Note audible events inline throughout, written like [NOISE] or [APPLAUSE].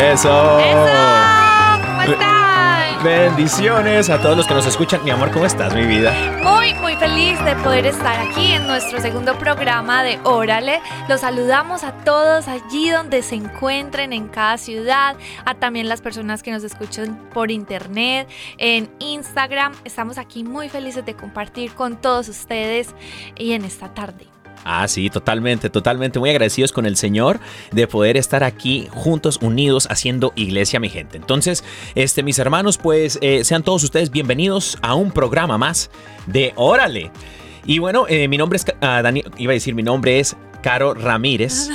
Eso. ¡Eso! ¿Cómo están? Bendiciones a todos los que nos escuchan. Mi amor, ¿cómo estás, mi vida? Muy, muy feliz de poder estar aquí en nuestro segundo programa de Órale. Los saludamos a todos allí donde se encuentren en cada ciudad, a también las personas que nos escuchan por internet, en Instagram. Estamos aquí muy felices de compartir con todos ustedes y en esta tarde. Ah, sí, totalmente, totalmente. Muy agradecidos con el Señor de poder estar aquí juntos, unidos, haciendo iglesia, mi gente. Entonces, este, mis hermanos, pues eh, sean todos ustedes bienvenidos a un programa más de Órale. Y bueno, eh, mi nombre es, ah, Dani- iba a decir, mi nombre es Caro Ramírez,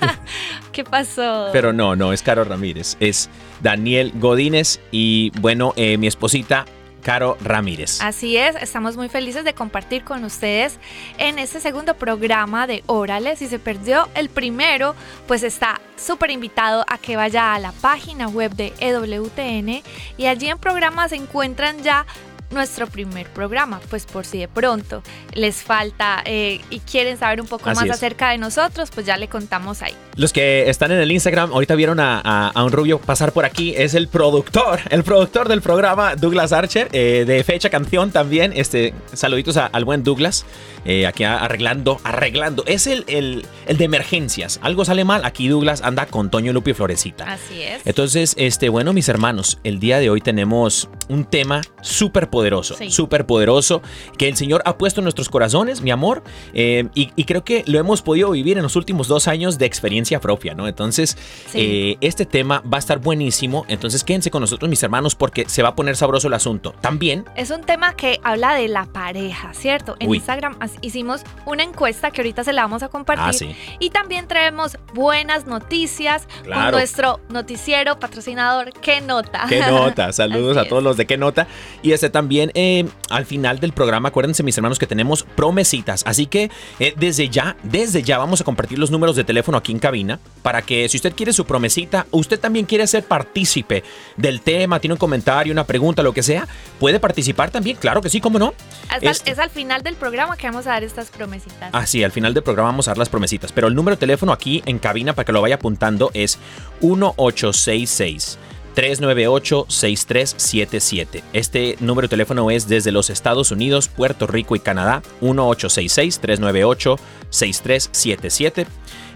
[LAUGHS] ¿Qué pasó? pero no, no es Caro Ramírez, es Daniel Godínez y bueno, eh, mi esposita Caro Ramírez. Así es, estamos muy felices de compartir con ustedes en este segundo programa de Órale. Si se perdió el primero, pues está súper invitado a que vaya a la página web de EWTN y allí en programa se encuentran ya nuestro primer programa, pues por si de pronto les falta eh, y quieren saber un poco Así más es. acerca de nosotros, pues ya le contamos ahí. Los que están en el Instagram, ahorita vieron a, a- a un rubio pasar por aquí, es el productor, el productor del programa, Douglas Archer, eh, de Fecha Canción también. Este, saluditos a- al buen Douglas, eh, aquí arreglando, arreglando. Es el, el- el de emergencias. Algo sale mal, aquí Douglas anda con Toño Lupi y Florecita. Así es. Entonces, este, bueno, mis hermanos, el día de hoy tenemos un tema súper poderoso, Sí. súper poderoso, que el Señor ha puesto en nuestros corazones, mi amor, eh, y, y creo que lo hemos podido vivir en los últimos dos años de experiencia propia, ¿no? Entonces, Sí. eh, este tema va a estar buenísimo, entonces quédense con nosotros, mis hermanos, porque se va a poner sabroso el asunto. También, Es un tema que habla de la pareja, ¿cierto? En Uy. Instagram hicimos una encuesta que ahorita se la vamos a compartir. ah, sí, Y también traemos buenas noticias con nuestro noticiero patrocinador, ¿Qué Nota? Qué nota, [LAUGHS] saludos Así a todos es. los de Qué nota. Y este también, eh, al final del programa, acuérdense mis hermanos que tenemos promesitas. Así que eh, desde ya, desde ya vamos a compartir los números de teléfono aquí en cabina para que si usted quiere su promesita, usted también quiere ser partícipe del tema, tiene un comentario, una pregunta, lo que sea, puede participar también, claro que sí, cómo no. Hasta- Este- Es al final del programa que vamos a dar estas promesitas. Ah, sí, al final del programa vamos a dar las promesitas. Pero el número de teléfono aquí en cabina para que lo vaya apuntando es 1866. 398-6377. Este número de teléfono es desde los Estados Unidos, Puerto Rico y Canadá. 1866-398-6377.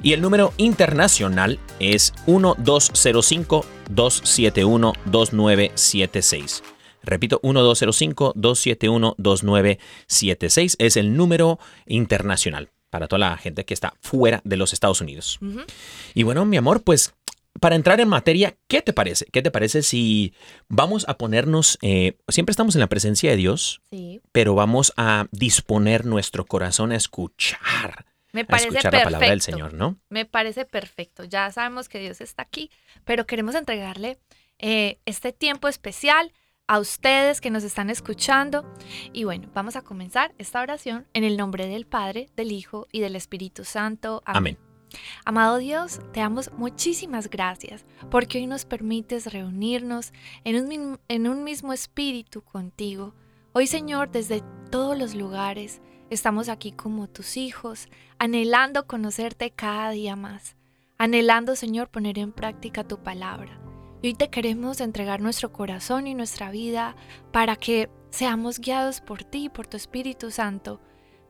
Y el número internacional es 1205-271-2976. Repito, 1205-271-2976 es el número internacional para toda la gente que está fuera de los Estados Unidos. Ujú. Y bueno, mi amor, pues para entrar en materia, ¿qué te parece? ¿Qué te parece si vamos a ponernos, eh, siempre estamos en la presencia de Dios, Sí, pero vamos a disponer nuestro corazón a escuchar, me a parece escuchar perfecto. la palabra del Señor, ¿no? Me parece perfecto. Ya sabemos que Dios está aquí, pero queremos entregarle eh, este tiempo especial a ustedes que nos están escuchando. Y bueno, vamos a comenzar esta oración en el nombre del Padre, del Hijo y del Espíritu Santo. Amén. Amado Dios, te damos muchísimas gracias porque hoy nos permites reunirnos en un, en un mismo espíritu contigo. Hoy, Señor, desde todos los lugares estamos aquí como tus hijos, anhelando conocerte cada día más, anhelando, Señor, poner en práctica tu palabra. Y hoy te queremos entregar nuestro corazón y nuestra vida para que seamos guiados por ti, por tu Espíritu Santo,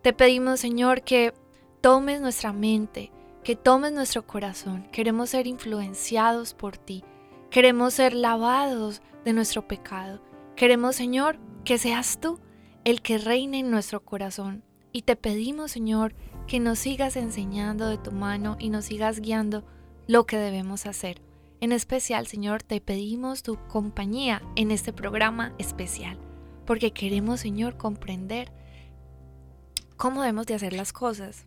Te pedimos, Señor, que tomes nuestra mente, que tomes nuestro corazón. Queremos ser influenciados por ti. Queremos ser lavados de nuestro pecado. Queremos, Señor, que seas tú el que reine en nuestro corazón. Y te pedimos, Señor, que nos sigas enseñando de tu mano y nos sigas guiando lo que debemos hacer. En especial, Señor, te pedimos tu compañía en este programa especial, porque queremos, Señor, comprender cómo debemos de hacer las cosas,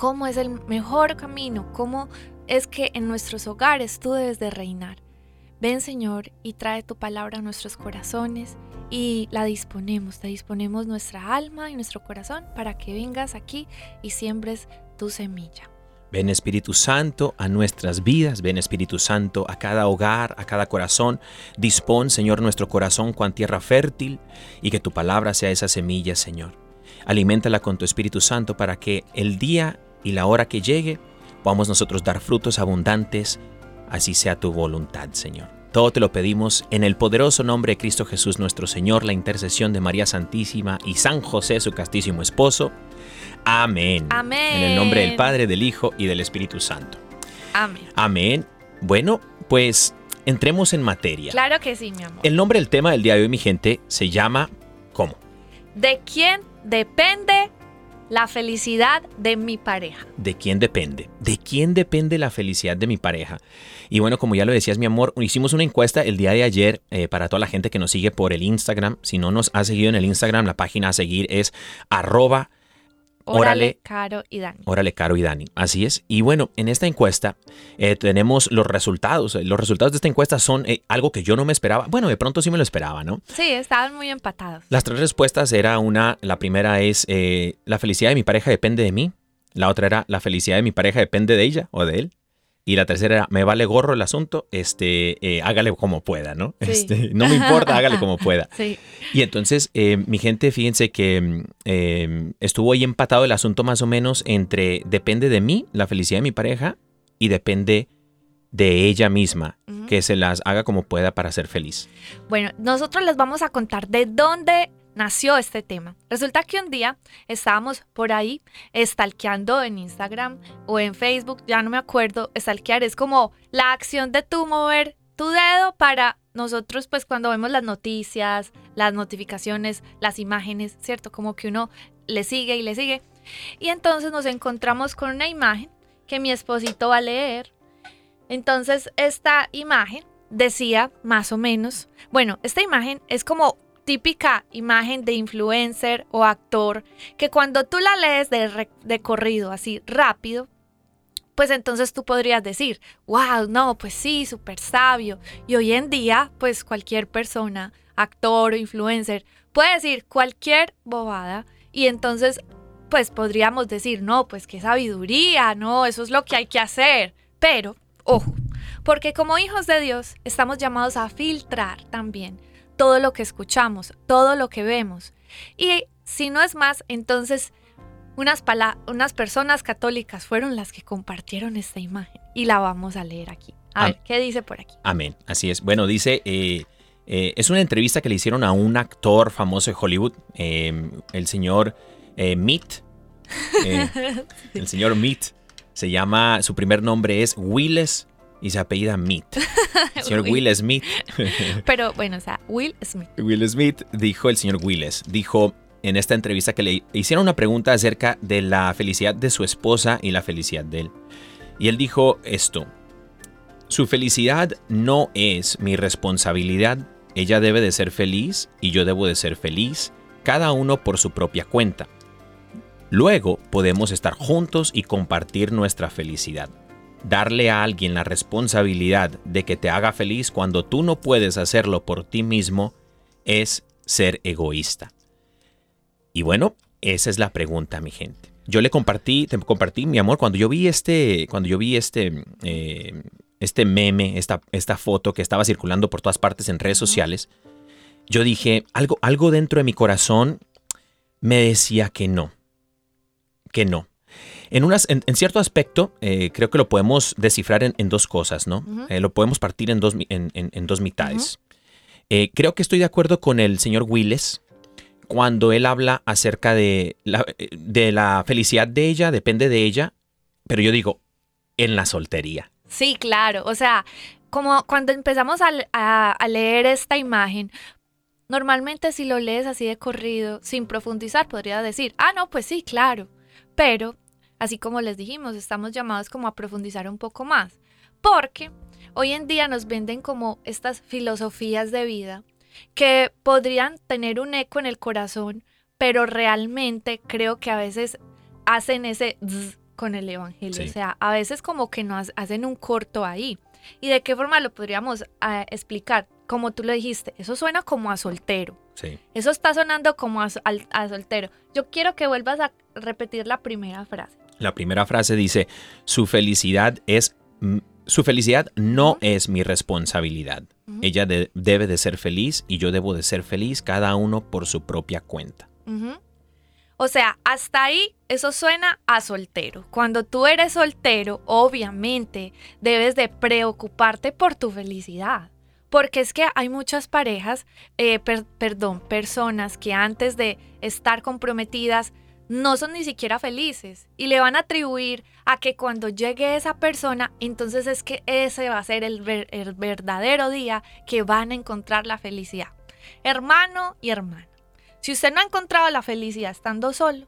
cómo es el mejor camino, cómo es que en nuestros hogares tú debes de reinar. Ven, Señor, y trae tu palabra a nuestros corazones y la disponemos, te disponemos nuestra alma y nuestro corazón para que vengas aquí y siembres tu semilla. Ven Espíritu Santo a nuestras vidas, ven Espíritu Santo a cada hogar, a cada corazón. Dispón, Señor, nuestro corazón con tierra fértil y que tu palabra sea esa semilla, Señor. Aliméntala con tu Espíritu Santo para que el día y la hora que llegue podamos nosotros dar frutos abundantes, así sea tu voluntad, Señor. Todo te lo pedimos en el poderoso nombre de Cristo Jesús nuestro Señor, la intercesión de María Santísima y San José, su castísimo esposo. Amén. Amén. En el nombre del Padre, del Hijo y del Espíritu Santo. Amén. Amén. Bueno, pues entremos en materia. Claro que sí, mi amor. El nombre del tema del día de hoy, mi gente, se llama ¿cómo? ¿De quién depende la felicidad de mi pareja? ¿De quién depende? ¿De quién depende la felicidad de mi pareja? Y bueno, como ya lo decías, mi amor, hicimos una encuesta el día de ayer eh, para toda la gente que nos sigue por el Instagram. Si no nos ha seguido en el Instagram, la página a seguir es arroba Órale. Caro y Dani. Órale, Caro y Dani. Así es. Y bueno, en esta encuesta eh, tenemos los resultados. Los resultados de esta encuesta son eh, algo que yo no me esperaba. Bueno, de pronto sí me lo esperaba, ¿no? Sí, estaban muy empatados. Las tres respuestas era una, la primera es, eh, la felicidad de mi pareja depende de mí. La otra era, la felicidad de mi pareja depende de ella o de él. Y la tercera era, me vale gorro el asunto, este, eh, hágale como pueda, ¿no? Sí. Este, no me importa, hágale [LAUGHS] como pueda. Sí. Y entonces, eh, mi gente, fíjense que mm, eh, estuvo ahí empatado el asunto más o menos entre depende de mí, la felicidad de mi pareja, y depende de ella misma, que se las haga como pueda para ser feliz. Bueno, nosotros les vamos a contar de dónde nació este tema. Resulta que un día estábamos por ahí stalkeando en Instagram o en Facebook, ya no me acuerdo, stalkear es como la acción de tú mover tu dedo para nosotros pues cuando vemos las noticias, las notificaciones, las imágenes, ¿cierto? Como que uno le sigue y le sigue. Y entonces nos encontramos con una imagen que mi esposito va a leer. Entonces esta imagen decía más o menos, bueno, esta imagen es como típica imagen de influencer o actor que cuando tú la lees de, corrido así rápido, pues entonces tú podrías decir, wow, no, pues sí, súper sabio. Y hoy en día, pues cualquier persona, actor o influencer, puede decir cualquier bobada y entonces, pues podríamos decir, no, pues qué sabiduría, no, eso es lo que hay que hacer. Pero, ojo, porque como hijos de Dios estamos llamados a filtrar también todo lo que escuchamos, todo lo que vemos. Y si no es más, entonces unas, unas personas católicas fueron las que compartieron esta imagen y la vamos a leer aquí. A Am- ver, ¿qué dice por aquí? Amén, así es. Bueno, dice, eh, eh, es una entrevista que le hicieron a un actor famoso de Hollywood, eh, el señor eh, Meat. Eh, [LAUGHS] el señor Meat. Se llama, su primer nombre es Willis y se apellida Meat. [LAUGHS] El señor. Will Smith. [LAUGHS] Pero bueno, o sea, Will Smith. Will Smith dijo, el señor Willis, dijo en esta entrevista que le hicieron una pregunta acerca de la felicidad de su esposa y la felicidad de él. Y él dijo esto, su felicidad no es mi responsabilidad, ella debe de ser feliz y yo debo de ser feliz, cada uno por su propia cuenta. Luego podemos estar juntos y compartir nuestra felicidad. Darle a alguien la responsabilidad de que te haga feliz cuando tú no puedes hacerlo por ti mismo es ser egoísta. Y bueno, esa es la pregunta, mi gente. Yo le compartí, te compartí, mi amor, cuando yo vi este, cuando yo vi este, eh, este meme, esta, esta foto que estaba circulando por todas partes en redes sociales, yo dije, algo, algo dentro de mi corazón me decía que no, que no. En, unas, en, en cierto aspecto, eh, creo que lo podemos descifrar en, en dos cosas, ¿no? Eh, lo podemos partir en dos, en, mitades. Eh, creo que estoy de acuerdo con el señor Willes cuando él habla acerca de la, de la felicidad de ella, depende de ella, pero yo digo, en la soltería. Sí, claro. O sea, como cuando empezamos a, a- a leer esta imagen, normalmente si lo lees así de corrido, sin profundizar, podría decir, ah, no, pues sí, claro. Pero, así como les dijimos, estamos llamados como a profundizar un poco más. Porque hoy en día nos venden como estas filosofías de vida que podrían tener un eco en el corazón, pero realmente creo que a veces hacen ese zzz con el evangelio. Sí. O sea, a veces como que nos hacen un corto ahí. ¿Y de qué forma lo podríamos ah, explicar? Como tú lo dijiste, eso suena como a soltero. Sí. Eso está sonando como a soltero. Yo quiero que vuelvas a repetir la primera frase. La primera frase dice, su felicidad es, mm, su felicidad no es mi responsabilidad. Ella de- debe de ser feliz y yo debo de ser feliz, cada uno por su propia cuenta. O sea, hasta ahí eso suena a soltero. Cuando tú eres soltero, obviamente debes de preocuparte por tu felicidad. Porque es que hay muchas parejas, eh, per- perdón, personas que antes de estar comprometidas no son ni siquiera felices y le van a atribuir a que cuando llegue esa persona, entonces es que ese va a ser el, ver- el verdadero día que van a encontrar la felicidad. Hermano y hermana. Si usted no ha encontrado la felicidad estando solo,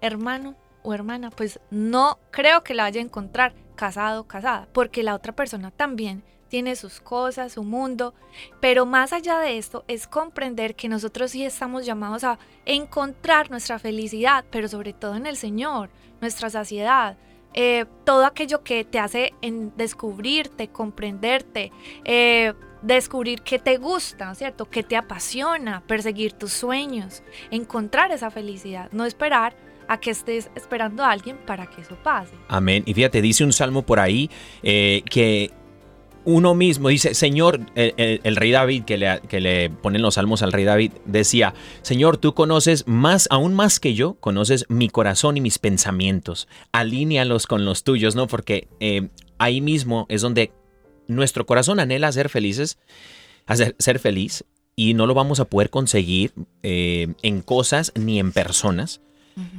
hermano o hermana, pues no creo que la vaya a encontrar casado casada, porque la otra persona también tiene sus cosas, su mundo, pero más allá de esto es comprender que nosotros sí estamos llamados a encontrar nuestra felicidad, pero sobre todo en el Señor, nuestra saciedad, eh, todo aquello que te hace en descubrirte, comprenderte, eh, descubrir qué te gusta, ¿cierto? ¿Qué te apasiona? Perseguir tus sueños, encontrar esa felicidad, no esperar a que estés esperando a alguien para que eso pase. Amén. Y fíjate, dice un salmo por ahí eh, que uno mismo dice, Señor, el, el- el rey David, que le, que le ponen los salmos al rey David, decía, Señor, tú conoces más, aún más que yo, conoces mi corazón y mis pensamientos. Alínealos con los tuyos, ¿no? Porque eh, ahí mismo es donde nuestro corazón anhela ser felices, hacer, ser feliz, y no lo vamos a poder conseguir eh, en cosas ni en personas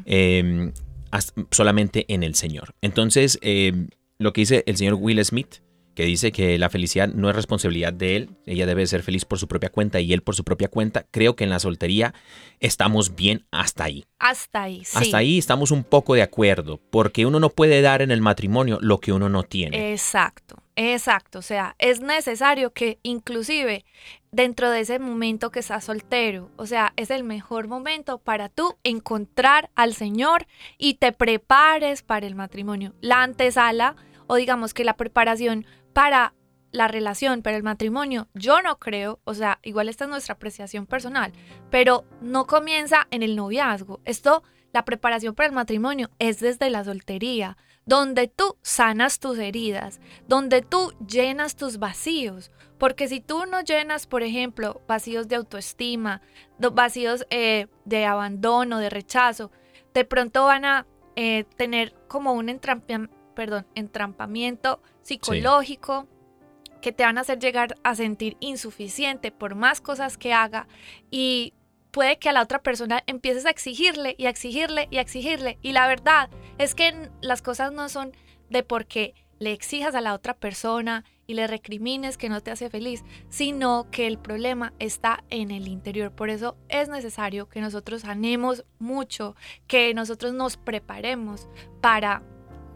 eh, hasta- solamente en el Señor. Entonces, eh, lo que dice el señor Will Smith, que dice que la felicidad no es responsabilidad de él, ella debe ser feliz por su propia cuenta y él por su propia cuenta, creo que en la soltería estamos bien hasta ahí. Hasta ahí, sí. Hasta ahí estamos un poco de acuerdo, porque uno no puede dar en el matrimonio lo que uno no tiene. Exacto, exacto. O sea, es necesario que inclusive dentro de ese momento que estás soltero, o sea, es el mejor momento para tú encontrar al Señor y te prepares para el matrimonio. La antesala o digamos que la preparación para la relación, para el matrimonio, yo no creo, o sea, igual esta es nuestra apreciación personal, pero no comienza en el noviazgo. Esto, la preparación para el matrimonio es desde la soltería, donde tú sanas tus heridas, donde tú llenas tus vacíos. Porque si tú no llenas, por ejemplo, vacíos de autoestima, vacíos eh, de abandono, de rechazo, de pronto van a eh, tener como un entrampa- perdón, entrampamiento psicológico que te van a hacer llegar a sentir insuficiente por más cosas que haga y puede que a la otra persona empieces a exigirle y a exigirle y a exigirle. Y la verdad es que las cosas no son de porque le exijas a la otra persona y le recrimines que no te hace feliz, sino que el problema está en el interior. Por eso es necesario que nosotros anemos mucho, que nosotros nos preparemos para,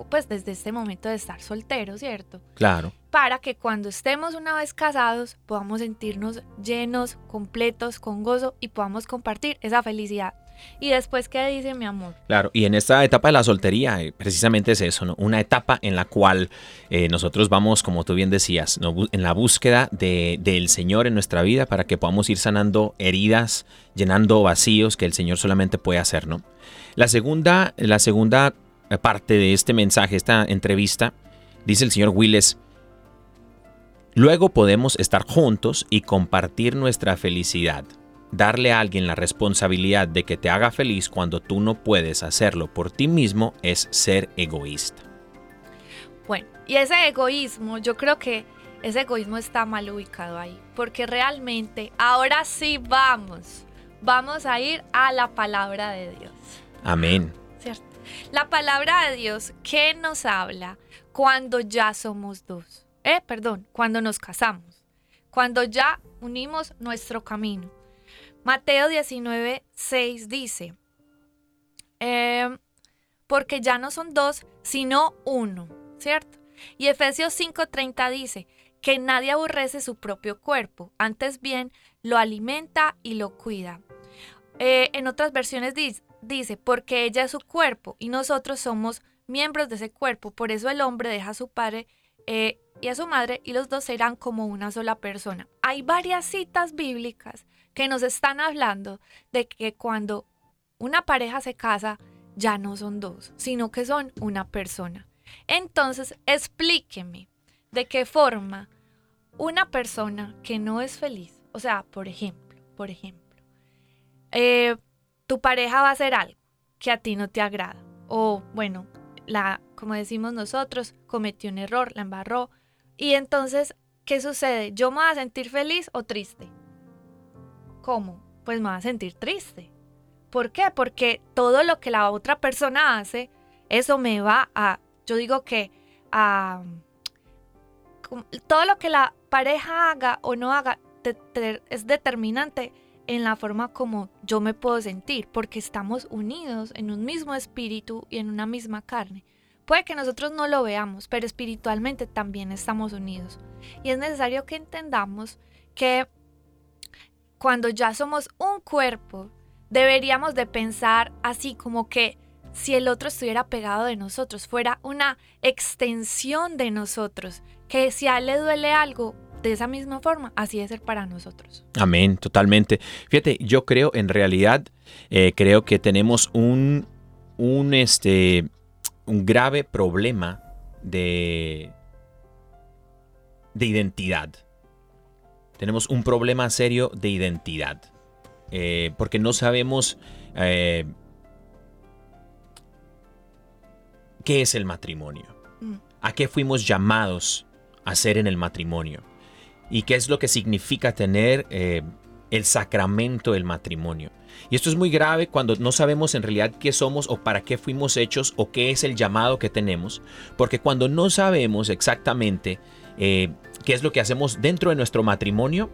pues desde este momento de estar solteros, ¿cierto? Claro. para que cuando estemos una vez casados podamos sentirnos llenos, completos, con gozo y podamos compartir esa felicidad. Y después, ¿qué dice mi amor? Claro, y en esta etapa de la soltería, eh, precisamente es eso, ¿no? Una etapa en la cual eh, nosotros vamos, como tú bien decías, ¿no? En la búsqueda de- del Señor en nuestra vida para que podamos ir sanando heridas, llenando vacíos que el Señor solamente puede hacer, ¿no? La segunda, la segunda parte de este mensaje, esta entrevista, dice el señor Willis, luego podemos estar juntos y compartir nuestra felicidad. Darle a alguien la responsabilidad de que te haga feliz cuando tú no puedes hacerlo por ti mismo es ser egoísta. Bueno, y ese egoísmo, yo creo que ese egoísmo está mal ubicado ahí, porque realmente ahora sí vamos, vamos a ir a la palabra de Dios. Amén. La palabra de Dios que nos habla cuando ya somos dos. Eh, perdón, cuando nos casamos. Cuando ya unimos nuestro camino. Mateo 19, 6 dice, eh, porque ya no son dos, sino uno, ¿cierto? Y Efesios 5:30 dice, que nadie aborrece su propio cuerpo, antes bien lo alimenta y lo cuida. Eh, en otras versiones dice, porque ella es su cuerpo y nosotros somos miembros de ese cuerpo, por eso el hombre deja a su padre eh, y a su madre y los dos serán como una sola persona. Hay varias citas bíblicas que nos están hablando de que cuando una pareja se casa, ya no son dos, sino que son una persona. Entonces, explíqueme de qué forma una persona que no es feliz, o sea, por ejemplo, por ejemplo, eh, tu pareja va a hacer algo que a ti no te agrada, o bueno, la, como decimos nosotros, cometió un error, la embarró, y entonces, ¿qué sucede? ¿Yo me voy a sentir feliz o triste? ¿Cómo? Pues me voy a sentir triste. ¿Por qué? Porque todo lo que la otra persona hace, eso me va a, yo digo que a, todo lo que la pareja haga o no haga es determinante en la forma como yo me puedo sentir, porque estamos unidos en un mismo espíritu y en una misma carne. Puede que nosotros no lo veamos, pero espiritualmente también estamos unidos. Y es necesario que entendamos que cuando ya somos un cuerpo, deberíamos de pensar así como que si el otro estuviera pegado de nosotros, fuera una extensión de nosotros, que si a él le duele algo, de esa misma forma, así es ser para nosotros. Amén, totalmente. Fíjate, yo creo, en realidad, eh, creo que tenemos un, un, este, un grave problema de, de identidad. Tenemos un problema serio de identidad. Eh, porque no sabemos eh, qué es el matrimonio. Mm. ¿A qué fuimos llamados a hacer en el matrimonio? ¿Y qué es lo que significa tener eh, el sacramento del matrimonio? Y esto es muy grave cuando no sabemos en realidad qué somos o para qué fuimos hechos o qué es el llamado que tenemos. Porque cuando no sabemos exactamente qué es lo que hacemos dentro de nuestro matrimonio,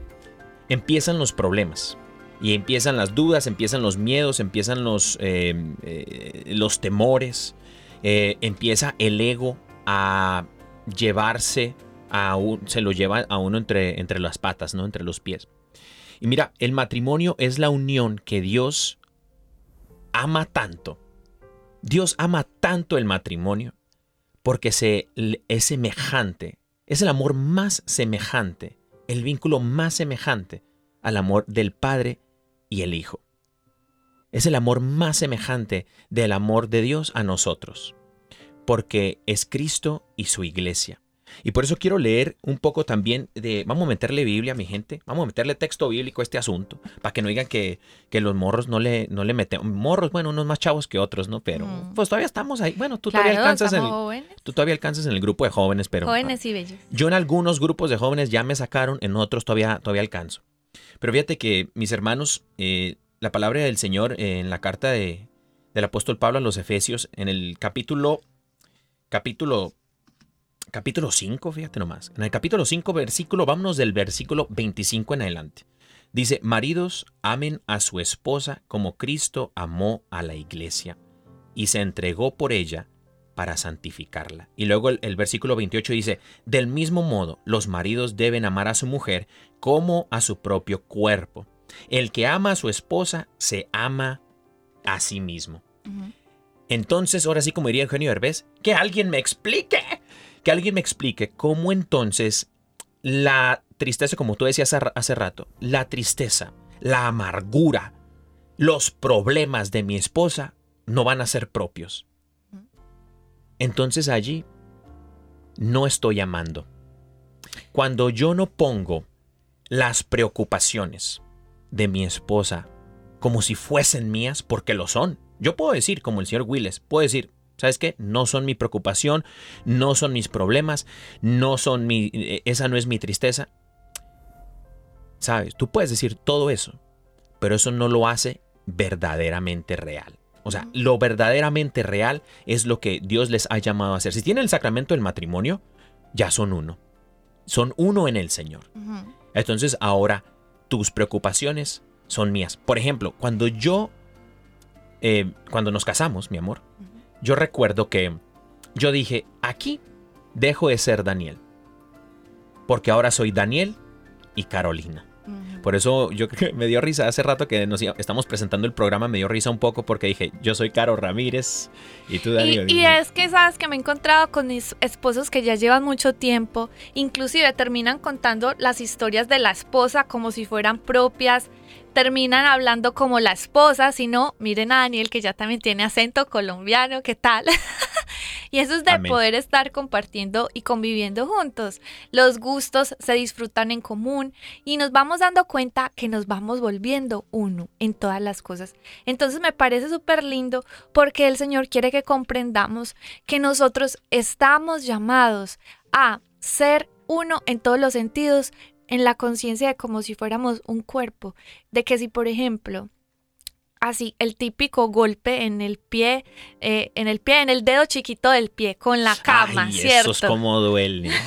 empiezan los problemas. Y empiezan las dudas, empiezan los miedos, empiezan los, eh, eh, los temores, eh, empieza el ego a llevarse, se lo lleva a uno entre, entre las patas, ¿no? entre los pies. Y mira, el matrimonio es la unión que Dios ama tanto. Dios ama tanto el matrimonio porque se, es semejante, es el amor más semejante, el vínculo más semejante al amor del Padre y el Hijo. Es el amor más semejante del amor de Dios a nosotros, porque es Cristo y su iglesia. Y por eso quiero leer un poco también de, vamos a meterle Biblia, mi gente, vamos a meterle texto bíblico a este asunto, para que no digan que, que los morros no le, no le meten, morros, bueno, unos más chavos que otros, ¿no? Pero Mm. pues todavía estamos ahí, bueno, tú Claro, todavía alcanzas en el, tú todavía alcanzas en el grupo de jóvenes, pero Jóvenes y bellos. yo en algunos grupos de jóvenes ya me sacaron, en otros todavía, todavía alcanzo. Pero fíjate que, mis hermanos, eh, la palabra del Señor eh, en la carta de, del apóstol Pablo a los Efesios, en el capítulo, capítulo, capítulo 5, fíjate nomás. En el capítulo 5, versículo, vámonos del versículo 25 en adelante. Dice, maridos, amen a su esposa como Cristo amó a la iglesia y se entregó por ella para santificarla. Y luego el, el versículo 28 dice, del mismo modo, los maridos deben amar a su mujer como a su propio cuerpo. El que ama a su esposa se ama a sí mismo. Entonces, ahora sí, como diría Eugenio Derbez, que alguien me explique, que alguien me explique cómo entonces la tristeza, como tú decías hace- rato, la tristeza, la amargura, los problemas de mi esposa no van a ser propios. Entonces allí no estoy amando. Cuando yo no pongo las preocupaciones de mi esposa como si fuesen mías, porque lo son. Yo puedo decir, como el señor Willes, puedo decir, ¿sabes qué? No son mi preocupación, no son mis problemas, no son mi, eh, esa no es mi tristeza. ¿Sabes? Tú puedes decir todo eso, pero eso no lo hace verdaderamente real. O sea, lo verdaderamente real es lo que Dios les ha llamado a hacer. Si tienen el sacramento del matrimonio, ya son uno. Son uno en el Señor. Entonces ahora tus preocupaciones son mías. Por ejemplo, cuando yo, eh, cuando nos casamos, mi amor, yo recuerdo que yo dije, aquí dejo de ser Daniel. Porque ahora soy Daniel y Carolina. Por eso yo creo que me dio risa hace rato que nos estamos presentando el programa, me dio risa un poco porque dije, yo soy Caro Ramírez y tú Daniel. Y, y es que sabes que me he encontrado con mis esposos que ya llevan mucho tiempo, inclusive terminan contando las historias de la esposa como si fueran propias, terminan hablando como la esposa, si no, miren a Daniel que ya también tiene acento colombiano, ¿qué tal? [LAUGHS] y eso es de Amén. poder estar compartiendo y conviviendo juntos. Los gustos se disfrutan en común y nos vamos dando cuenta que nos vamos volviendo uno en todas las cosas. Entonces me parece súper lindo porque el Señor quiere que comprendamos que nosotros estamos llamados a ser uno en todos los sentidos, en la conciencia de como si fuéramos un cuerpo, de que si por ejemplo, así el típico golpe en el pie, eh, en el pie, en el dedo chiquito del pie, con la cama, Ay, ¿cierto? Eso es como duele. [LAUGHS]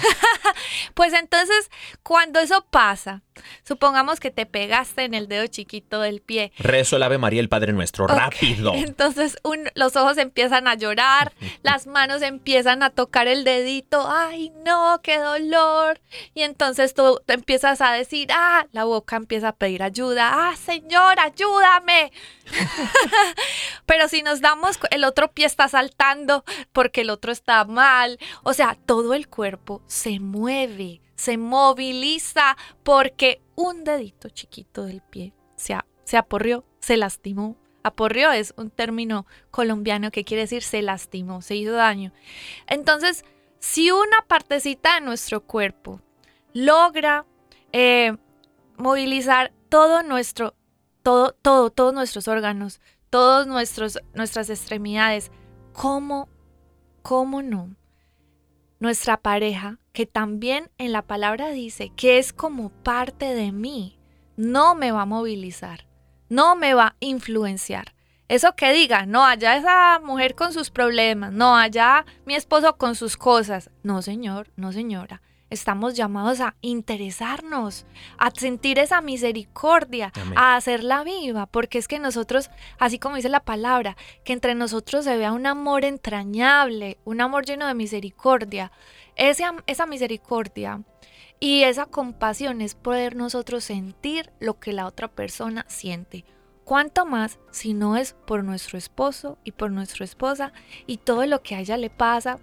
Pues entonces, cuando eso pasa, supongamos que te pegaste en el dedo chiquito del pie, Rezo el Ave María el Padre Nuestro, rápido. Entonces un- los ojos empiezan a llorar, [LAUGHS] las manos empiezan a tocar el dedito, ay no, qué dolor. Y entonces tú empiezas a decir, ah, la boca empieza a pedir ayuda, ah, Señor, ayúdame. [LAUGHS] Pero si nos damos, el otro pie está saltando porque el otro está mal. O sea, todo el cuerpo se mueve, se moviliza porque un dedito chiquito del pie se, se aporrió, se lastimó. Aporrió es un término colombiano que quiere decir se lastimó, se hizo daño. Entonces, si una partecita de nuestro cuerpo logra eh, movilizar todo nuestro, todo, todo, todos nuestros órganos, nuestros, nuestras extremidades, ¿cómo, cómo no? Nuestra pareja, que también en la palabra dice que es como parte de mí, no me va a movilizar, no me va a influenciar. Eso que diga, no, allá esa mujer con sus problemas, no, allá mi esposo con sus cosas. No, señor, no, señora. Estamos llamados a interesarnos, a sentir esa misericordia, Amén. a hacerla viva, porque es que nosotros, así como dice la palabra, que entre nosotros se vea un amor entrañable, un amor lleno de misericordia. Ese esa misericordia y esa compasión es poder nosotros sentir lo que la otra persona siente. ¿Cuánto más si no es por nuestro esposo y por nuestra esposa y todo lo que a ella le pasa,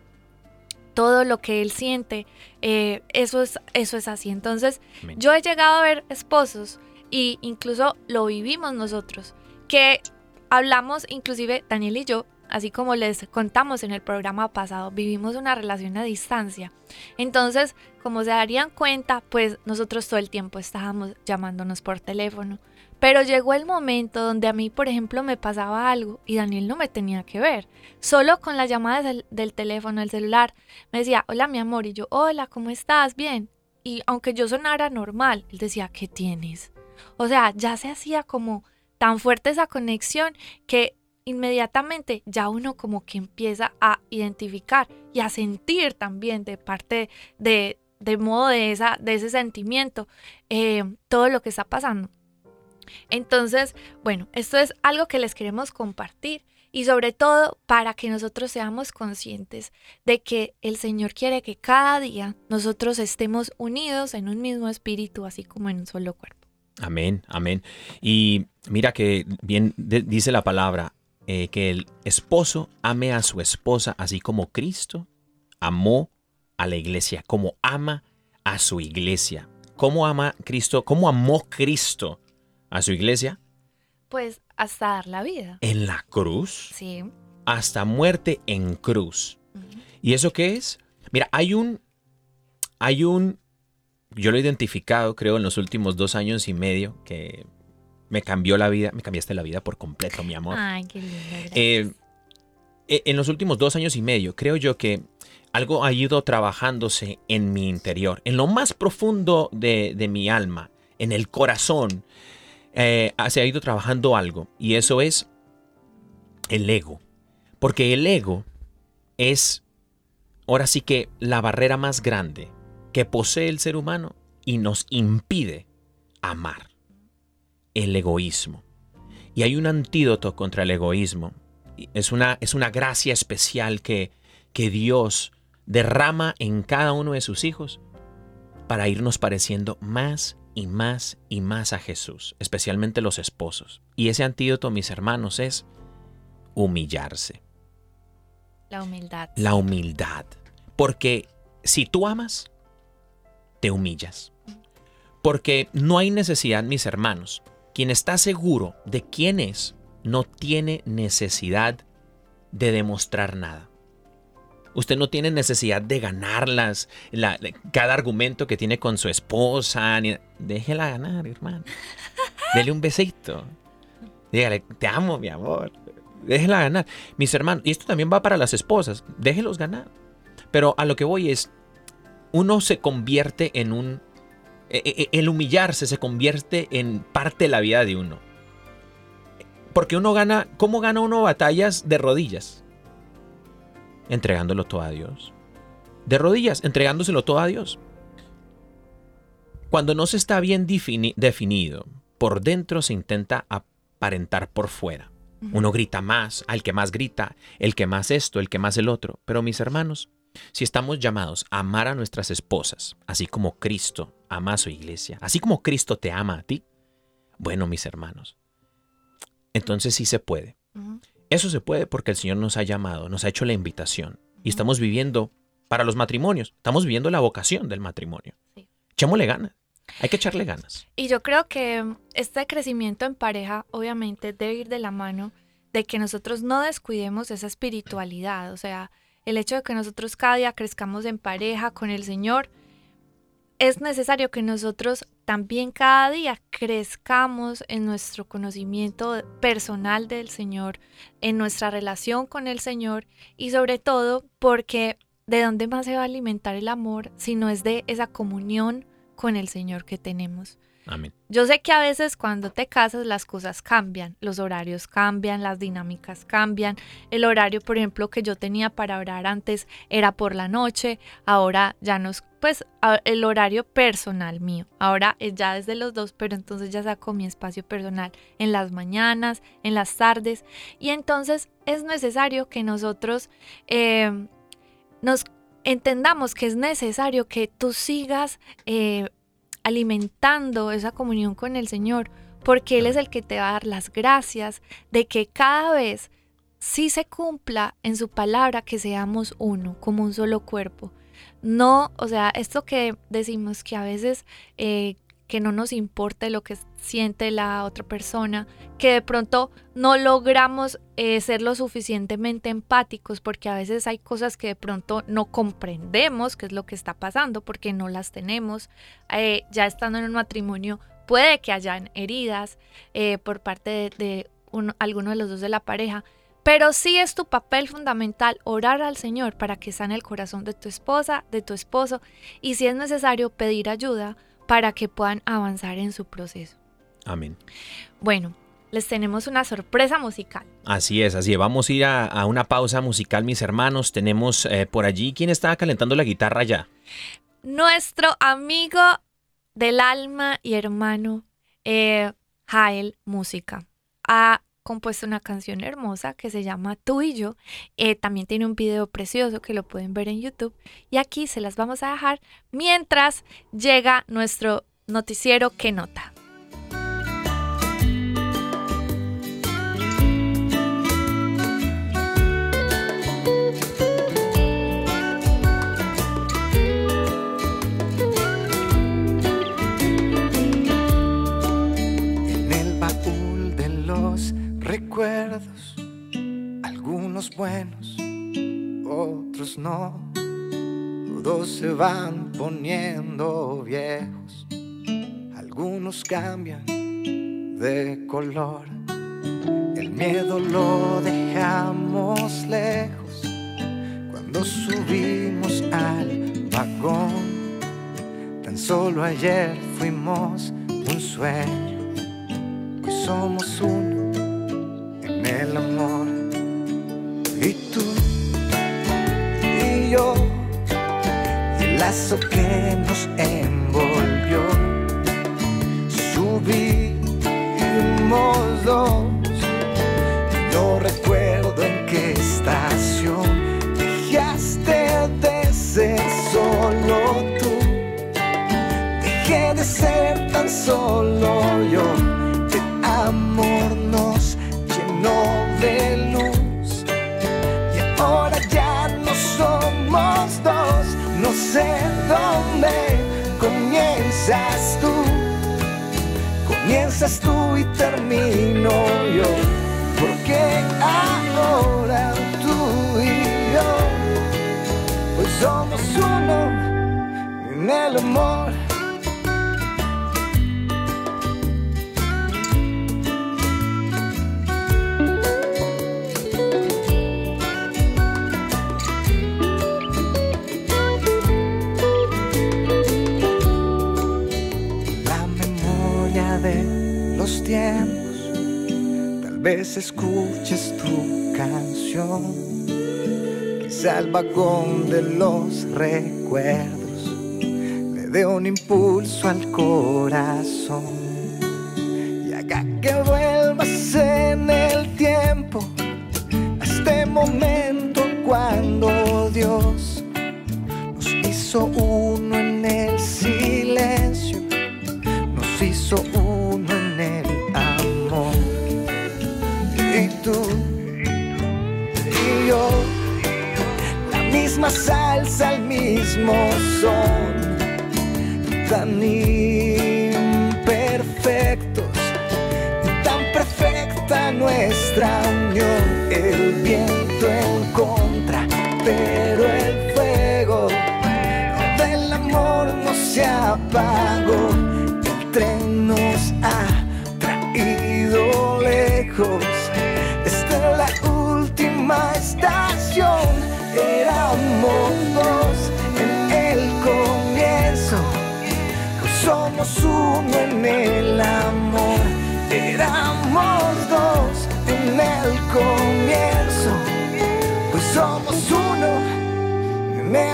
todo lo que él siente, eh, eso, es, eso es así. Entonces, yo he llegado a ver esposos y incluso lo vivimos nosotros, que hablamos, inclusive Daniel y yo, así como les contamos en el programa pasado, vivimos una relación a distancia. Entonces, como se darían cuenta, pues nosotros todo el tiempo estábamos llamándonos por teléfono. Pero llegó el momento donde a mí, por ejemplo, me pasaba algo y Daniel no me tenía que ver. Solo con la llamada del, teléfono, del celular, me decía, hola mi amor, y yo, hola, ¿cómo estás? Bien. Y aunque yo sonara normal, él decía, ¿qué tienes? O sea, ya se hacía como tan fuerte esa conexión que inmediatamente ya uno como que empieza a identificar y a sentir también de parte de, de modo de, esa, de ese sentimiento eh, todo lo que está pasando. Entonces, bueno, esto es algo que les queremos compartir y sobre todo para que nosotros seamos conscientes de que el Señor quiere que cada día nosotros estemos unidos en un mismo espíritu, así como en un solo cuerpo. Amén, amén. Y mira que bien dice la palabra eh, que el esposo ame a su esposa así como Cristo amó a la iglesia, como ama a su iglesia. ¿Cómo ama Cristo? ¿Cómo amó Cristo a su iglesia? Pues hasta dar la vida. En la cruz, Sí. hasta muerte en cruz. ¿Y eso qué es? Mira, hay un, hay un, yo lo he identificado, creo, en los últimos dos años y medio, que me cambió la vida, me cambiaste la vida por completo, mi amor. Ay, qué lindo. Eh, eh, en los últimos dos años y medio, creo yo que algo ha ido trabajándose en mi interior, en lo más profundo de, de mi alma, en el corazón, eh, se ha ido trabajando algo y eso es el ego. Porque el ego es, ahora sí que, la barrera más grande que posee el ser humano y nos impide amar. El egoísmo. Y hay un antídoto contra el egoísmo. Es una, es una gracia especial que, que Dios derrama en cada uno de sus hijos para irnos pareciendo más y más y más a Jesús, especialmente los esposos. Y ese antídoto, mis hermanos, es humillarse. La humildad. La humildad. Porque si tú amas, te humillas. Porque no hay necesidad, mis hermanos. Quien está seguro de quién es, no tiene necesidad de demostrar nada. Usted no tiene necesidad de ganarlas, la- cada argumento que tiene con su esposa. ni- déjela ganar, hermano. Dele un besito. Dígale, te amo, mi amor. Déjela ganar. Mis hermanos, y esto también va para las esposas, déjelos ganar. Pero a lo que voy es, uno se convierte en un... e- e- El humillarse se convierte en parte de la vida de uno. Porque uno gana, ¿cómo gana uno batallas de rodillas? Entregándolo todo a Dios. De rodillas, entregándoselo todo a Dios. Cuando no se está bien defini- definido, por dentro se intenta aparentar por fuera. Uno grita más, al que más grita, el que más esto, el que más el otro. Pero mis hermanos, si estamos llamados a amar a nuestras esposas, así como Cristo ama a su iglesia, así como Cristo te ama a ti, bueno, mis hermanos, entonces sí se puede. Eso se puede porque el Señor nos ha llamado, nos ha hecho la invitación y estamos viviendo para los matrimonios, estamos viviendo la vocación del matrimonio. Sí. Echémosle ganas, hay que echarle ganas. Y yo creo que este crecimiento en pareja obviamente debe ir de la mano de que nosotros no descuidemos esa espiritualidad, o sea, el hecho de que nosotros cada día crezcamos en pareja con el Señor, es necesario que nosotros también cada día crezcamos en nuestro conocimiento personal del Señor, en nuestra relación con el Señor y sobre todo porque de dónde más se va a alimentar el amor si no es de esa comunión con el Señor que tenemos. Yo sé que a veces cuando te casas las cosas cambian, los horarios cambian, las dinámicas cambian. El horario, por ejemplo, que yo tenía para orar antes era por la noche, ahora ya nos, pues el horario personal mío, ahora es ya desde los dos, pero entonces ya saco mi espacio personal en las mañanas, en las tardes, y entonces es necesario que nosotros eh, nos entendamos que es necesario que tú sigas eh, alimentando esa comunión con el Señor, porque Él es el que te va a dar las gracias de que cada vez sí se cumpla en su palabra que seamos uno, como un solo cuerpo. No, o sea, esto que decimos que a veces eh, que no nos importe lo que siente la otra persona, que de pronto no logramos eh, ser lo suficientemente empáticos porque a veces hay cosas que de pronto no comprendemos qué es lo que está pasando porque no las tenemos. Eh, ya estando en un matrimonio puede que hayan heridas eh, por parte de, de uno- alguno de los dos de la pareja, pero sí es tu papel fundamental orar al Señor para que sane el corazón de tu esposa, de tu esposo y si es necesario pedir ayuda para que puedan avanzar en su proceso. Amén. Bueno, les tenemos una sorpresa musical. Así es, así es. Vamos a ir a, a una pausa musical, mis hermanos. Tenemos eh, por allí, ¿quién está calentando la guitarra ya? Nuestro amigo del alma y hermano, eh, Jael Música, ha compuesto una canción hermosa que se llama Tú y yo. Eh, también tiene un video precioso que lo pueden ver en YouTube. Y aquí se las vamos a dejar mientras llega nuestro noticiero que nota. Van poniendo viejos, algunos cambian de color. El miedo lo dejamos lejos cuando subimos al vagón. Tan solo ayer fuimos un sueño Hoy somos uno que nos envolvió. Subimos dos. No recuerdo en qué estación Y termino yo. Porque ahora tú y yo, pues somos uno en el amor. Escuches tu canción, quizá el vagón de los recuerdos le dé un impulso al corazón y haga que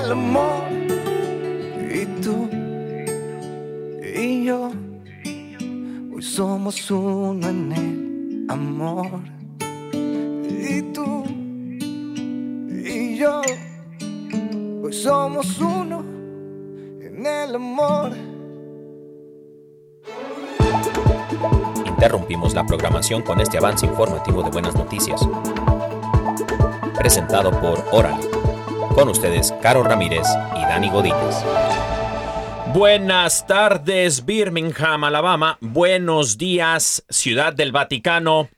el amor. Y tú y yo, hoy somos uno en el amor. Y tú y yo, hoy somos uno en el amor. Interrumpimos la programación con este avance informativo de buenas noticias. Presentado por Oral. Con ustedes, Caro Ramírez y Dani Godínez. Buenas tardes, Birmingham, Alabama. Buenos días, Ciudad del Vaticano.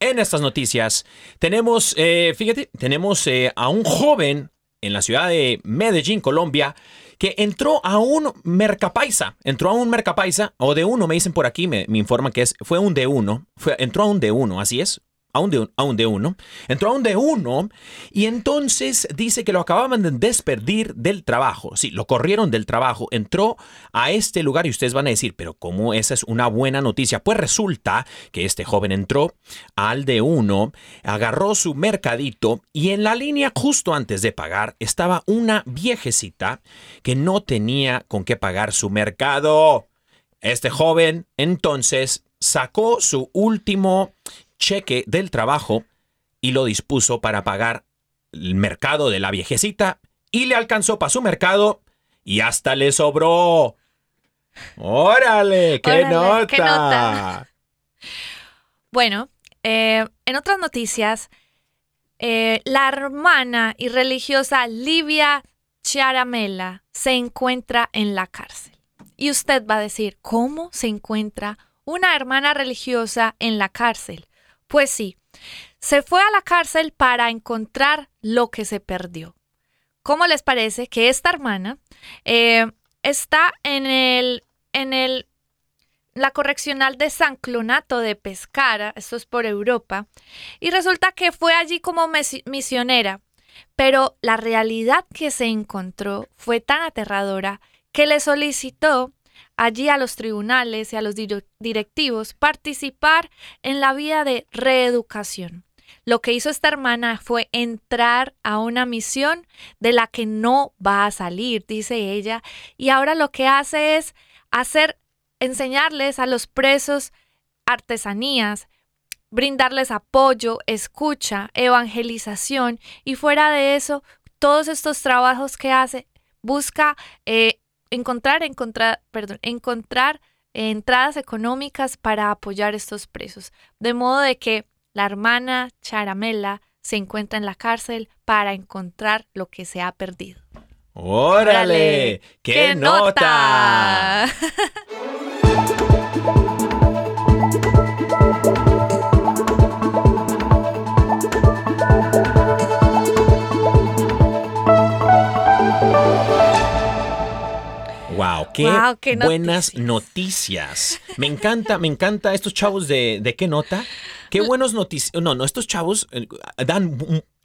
En estas noticias tenemos, eh, fíjate, tenemos eh, a un joven en la ciudad de Medellín, Colombia, que entró a un mercapaisa. Entró a un mercapaisa, o de uno, me dicen por aquí, me, me informan que es, fue un de uno. Fue, entró a un de uno, así es. A un, de, a un de uno. Entró a un de uno y entonces dice que lo acababan de despedir del trabajo. Sí, lo corrieron del trabajo. Entró a este lugar y ustedes van a decir, pero ¿cómo esa es una buena noticia? Pues resulta que este joven entró al de uno, agarró su mercadito y en la línea justo antes de pagar estaba una viejecita que no tenía con qué pagar su mercado. Este joven entonces sacó su último cheque del trabajo y lo dispuso para pagar el mercado de la viejecita y le alcanzó para su mercado y hasta le sobró. ¡Órale! ¡Qué, Órale, nota! qué nota. Bueno, eh, en otras noticias, eh, la hermana y religiosa Livia Charamela se encuentra en la cárcel. Y usted va a decir, ¿cómo se encuentra una hermana religiosa en la cárcel? Pues sí, se fue a la cárcel para encontrar lo que se perdió. ¿Cómo les parece que esta hermana eh, está en el, en el la correccional de San Clonato de Pescara, esto es por Europa, y resulta que fue allí como misionera, pero la realidad que se encontró fue tan aterradora que le solicitó allí a los tribunales y a los dir- directivos participar en la vida de reeducación. Lo que hizo esta hermana fue entrar a una misión de la que no va a salir, dice ella, y ahora lo que hace es hacer, enseñarles a los presos artesanías, brindarles apoyo, escucha, evangelización y fuera de eso, todos estos trabajos que hace, busca eh, encontrar, encontrar, perdón, encontrar entradas económicas para apoyar estos presos. De modo de que la hermana Charamela se encuentra en la cárcel para encontrar lo que se ha perdido. ¡Órale! ¡Qué, nota! Wow, [LAUGHS] qué, Guau, qué buenas noticias. Me encanta, me encanta estos chavos de, de qué nota. Qué buenos noticias. No, no, estos chavos eh, dan.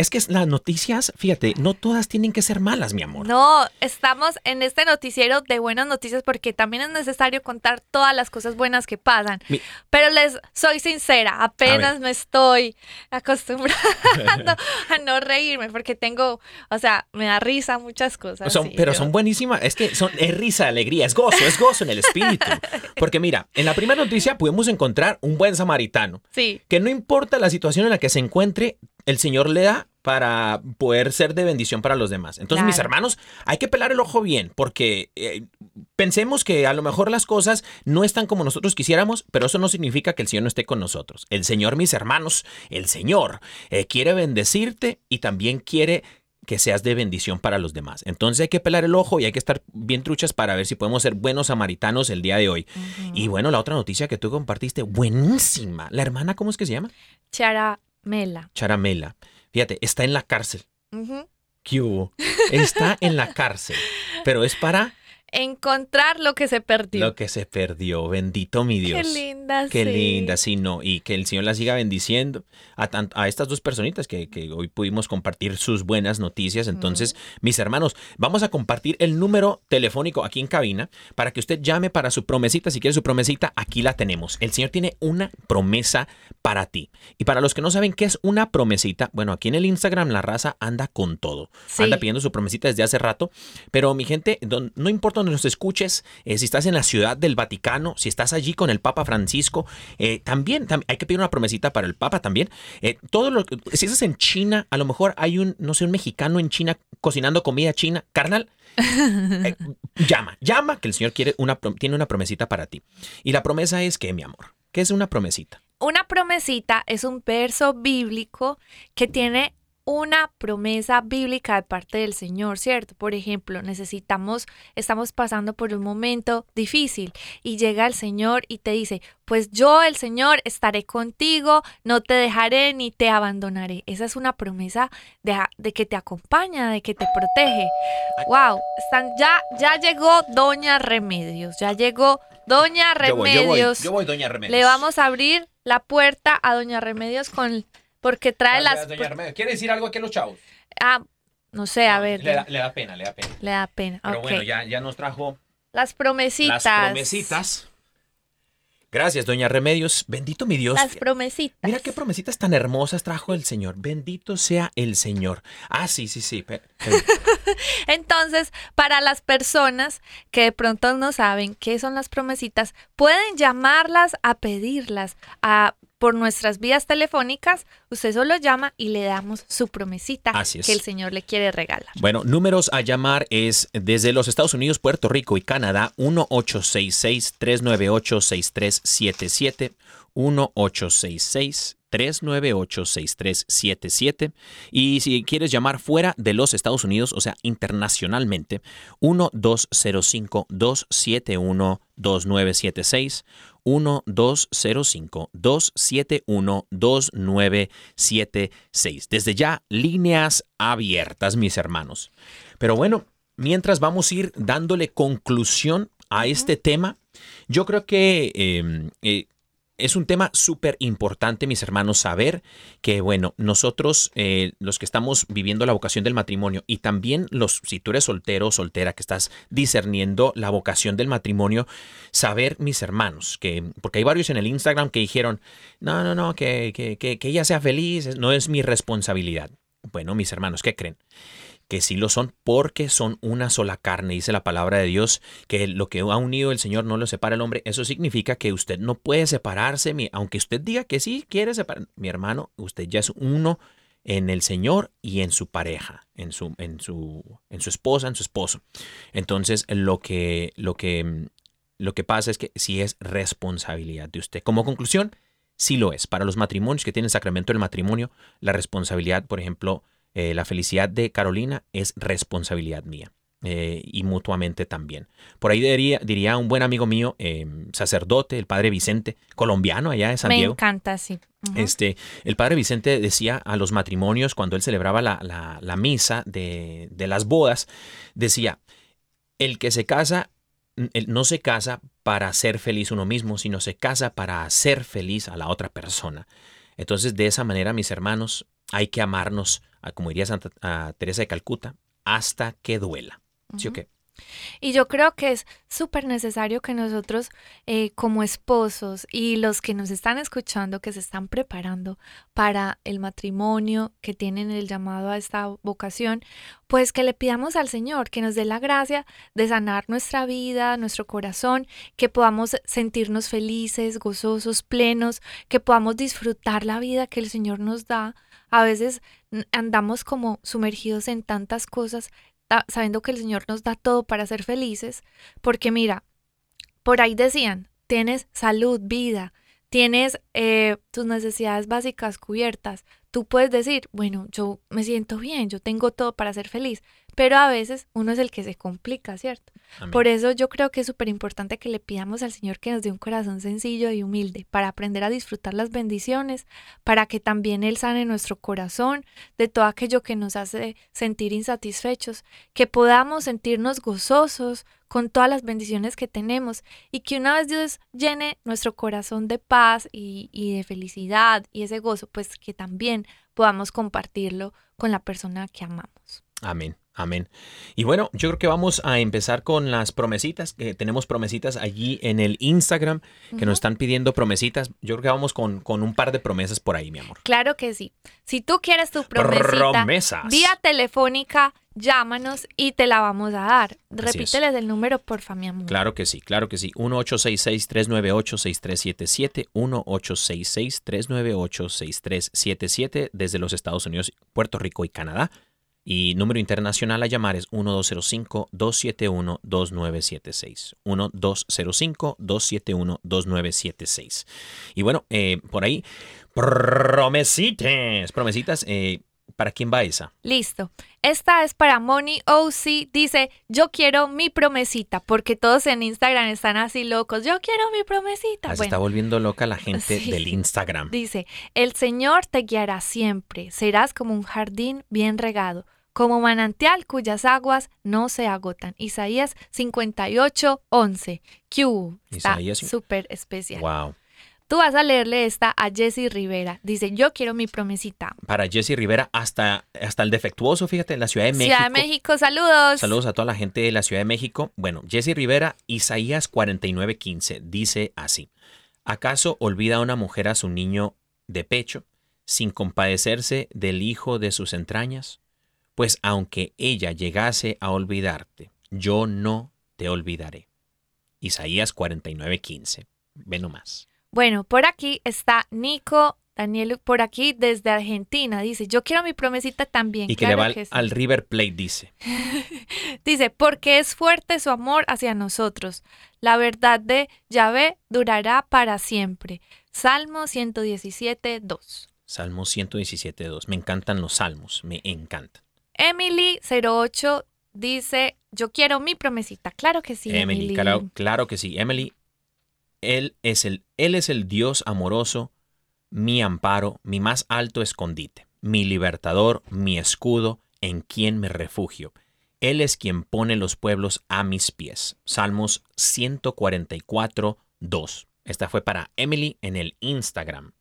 Es que las noticias, fíjate, no todas tienen que ser malas, mi amor. No, estamos en este noticiero de buenas noticias porque también es necesario contar todas las cosas buenas que pasan. Mi- Pero les soy sincera, apenas me estoy acostumbrando [LAUGHS] a no reírme porque tengo, o sea, me da risa muchas cosas. Son- sí, pero yo- son buenísimas. Es que son, es risa, alegría, es gozo, es gozo en el espíritu. [LAUGHS] Porque mira, en la primera noticia pudimos encontrar un buen samaritano. Sí, Que no importa la situación en la que se encuentre, el Señor le da para poder ser de bendición para los demás. Entonces, mis hermanos, hay que pelar el ojo bien, porque eh, pensemos que a lo mejor las cosas no están como nosotros quisiéramos, pero eso no significa que el Señor no esté con nosotros. El Señor, mis hermanos, el Señor eh, quiere bendecirte y también quiere que seas de bendición para los demás. Entonces hay que pelar el ojo y hay que estar bien truchas para ver si podemos ser buenos samaritanos el día de hoy. Y bueno, la otra noticia que tú compartiste, buenísima. La hermana, ¿cómo es que se llama? Charamela. Charamela. Fíjate, está en la cárcel. Ujú. ¿Qué hubo? Está en la cárcel. Pero es para Encontrar lo que se perdió. lo que se perdió. Bendito mi Dios. Qué linda. Qué sí. linda, sí, no. Y que el Señor la siga bendiciendo a, a estas dos personitas que, que hoy pudimos compartir sus buenas noticias. Entonces, mis hermanos, vamos a compartir el número telefónico aquí en cabina para que usted llame para su promesita. Si quiere su promesita, aquí la tenemos. El Señor tiene una promesa para ti. Y para los que no saben qué es una promesita, bueno, aquí en el Instagram la raza anda con todo. Sí. Anda pidiendo su promesita desde hace rato. Pero mi gente, no importa donde nos escuches, eh, si estás en la ciudad del Vaticano, si estás allí con el Papa Francisco, eh, también, tam- hay que pedir una promesita para el Papa también. Eh, todo lo que- si estás en China, a lo mejor hay un, no sé, un mexicano en China cocinando comida china. Carnal, [LAUGHS] llama, llama que el Señor quiere una, tiene una promesita para ti. Y la promesa es que, mi amor, ¿qué es una promesita? Una promesita es un verso bíblico que tiene una promesa bíblica de parte del Señor, ¿cierto? Por ejemplo, necesitamos, estamos pasando por un momento difícil y llega el Señor y te dice, pues yo, el Señor, estaré contigo, no te dejaré ni te abandonaré. Esa es una promesa de, de que te acompaña, de que te protege. Wow, están, ya, ya llegó Doña Remedios, ya llegó Doña Remedios. voy, doña Remedios. Le vamos a abrir la puerta a Doña Remedios con porque trae las ¿Quiere decir algo aquí a los chavos? ah, no sé, a ver, Le da, le da pena, le da pena. le da pena. Pero bueno, ya, ya nos trajo Las promesitas. las promesitas. Gracias, doña Remedios. Bendito mi Dios. Las promesitas. Mira qué promesitas tan hermosas trajo el Señor. Bendito sea el Señor. Ah, sí, sí, sí. [LAUGHS] Entonces, para las personas que de pronto no saben qué son las promesitas, pueden llamarlas a pedirlas a, por nuestras vías telefónicas. Usted solo llama y le damos su promesita Así es. que el Señor le quiere regalar. Bueno, números a llamar es desde los Estados Unidos, Puerto Rico y Canadá, 1866-398-6377, 1866-398-6377. Y si quieres llamar fuera de los Estados Unidos, o sea, internacionalmente, 1205-271-2976, 1205-271-2976. Desde ya, líneas abiertas, mis hermanos. Pero bueno, mientras vamos a ir dándole conclusión a este tema, yo creo que eh, eh, es un tema súper importante, mis hermanos, saber que, bueno, nosotros, eh, los que estamos viviendo la vocación del matrimonio y también los, si tú eres soltero o soltera, que estás discerniendo la vocación del matrimonio, saber, mis hermanos, que, porque hay varios en el Instagram que dijeron, no, no, no, que, que, que, que ella sea feliz, no es mi responsabilidad. Bueno, mis hermanos, ¿qué creen? Que sí lo son porque son una sola carne. Dice la palabra de Dios que lo que ha unido el Señor no lo separa el hombre. Eso significa que usted no puede separarse, aunque usted diga que sí quiere separar. Mi hermano, usted ya es uno en el Señor y en su pareja, en su, en su, en su esposa, en su esposo. Entonces, lo que, lo que, lo que pasa es que sí es responsabilidad de usted. Como conclusión, sí lo es. Para los matrimonios que tienen sacramento del matrimonio, la responsabilidad, por ejemplo, eh, la felicidad de Carolina es responsabilidad mía. eh, y mutuamente también. Por ahí diría, diría un buen amigo mío, eh, sacerdote, el padre Vicente, colombiano allá de San Me Diego. encanta, sí. Este, el padre Vicente decía a los matrimonios, cuando él celebraba la, la- la misa de, de las bodas, decía, el que se casa, él no se casa para ser feliz uno mismo, sino se casa para hacer feliz a la otra persona. Entonces, de esa manera, mis hermanos, hay que amarnos, a, como diría Santa a Teresa de Calcuta, hasta que duela. ¿Sí o qué? Y yo creo que es súper necesario que nosotros eh, como esposos y los que nos están escuchando, que se están preparando para el matrimonio, que tienen el llamado a esta vocación, pues que le pidamos al Señor que nos dé la gracia de sanar nuestra vida, nuestro corazón, que podamos sentirnos felices, gozosos, plenos, que podamos disfrutar la vida que el Señor nos da. A veces n- andamos como sumergidos en tantas cosas sabiendo que el Señor nos da todo para ser felices, porque mira, por ahí decían, tienes salud, vida, tienes eh, tus necesidades básicas cubiertas, tú puedes decir, bueno, yo me siento bien, yo tengo todo para ser feliz, pero a veces uno es el que se complica, ¿cierto? Amén. Por eso yo creo que es súper importante que le pidamos al Señor que nos dé un corazón sencillo y humilde para aprender a disfrutar las bendiciones, para que también Él sane nuestro corazón de todo aquello que nos hace sentir insatisfechos, que podamos sentirnos gozosos con todas las bendiciones que tenemos y que una vez Dios llene nuestro corazón de paz y, y de felicidad y ese gozo, pues que también podamos compartirlo con la persona que amamos. Amén, amén. Y bueno, yo creo que vamos a empezar con las promesitas, que tenemos promesitas allí en el Instagram, que Ujú. nos están pidiendo promesitas. Yo creo que vamos con, con un par de promesas por ahí, mi amor. Claro que sí. Si tú quieres tu promesita, Promesas. vía telefónica, llámanos y te la vamos a dar. es. Repíteles el número, porfa, mi amor. Claro que sí, claro que sí. 1-866-398-6377, 1-866-398-6377 desde los Estados Unidos, Puerto Rico y Canadá. Y número internacional a llamar es 1205-271-2976. 1205-271-2976. Y bueno, eh, por ahí, promesitas. Promesitas, eh, ¿para quién va esa? Listo. Esta es para Moni OC. Dice, yo quiero mi promesita, porque todos en Instagram están así locos. Yo quiero mi promesita. Ah, se Bueno, está volviendo loca la gente Sí. del Instagram. Dice, el Señor te guiará siempre, serás como un jardín bien regado, como manantial cuyas aguas no se agotan. Isaías 58, 11. Q. Está Isaías- súper especial. Wow. Tú vas a leerle esta a Jessie Rivera. Dice, yo quiero mi promesita. Para Jesse Rivera, hasta, hasta el defectuoso, fíjate, en la Ciudad de México. Ciudad de México, saludos. Saludos a toda la gente de la Ciudad de México. Bueno, Jesse Rivera, Isaías 49:15, dice así. ¿Acaso olvida una mujer a su niño de pecho sin compadecerse del hijo de sus entrañas? Pues aunque ella llegase a olvidarte, yo no te olvidaré. Isaías 49:15. Ve nomás. Bueno, por aquí está Nico Daniel, por aquí desde Argentina. Dice, yo quiero mi promesita también. Y que Claro le va al, que sí. al River Plate, dice. [LAUGHS] Dice, porque es fuerte su amor hacia nosotros. La verdad de Yahvé durará para siempre. Salmo 117, 2. Salmo 117.2. Me encantan los salmos, me encantan. Emily 08 dice, yo quiero mi promesita. Claro que sí, Emily, Emily. claro, claro que sí. Emily, él es, el, él es el Dios amoroso, mi amparo, mi más alto escondite, mi libertador, mi escudo, en quien me refugio. Él es quien pone los pueblos a mis pies. Salmos 144, 2. Esta fue para Emily en el Instagram.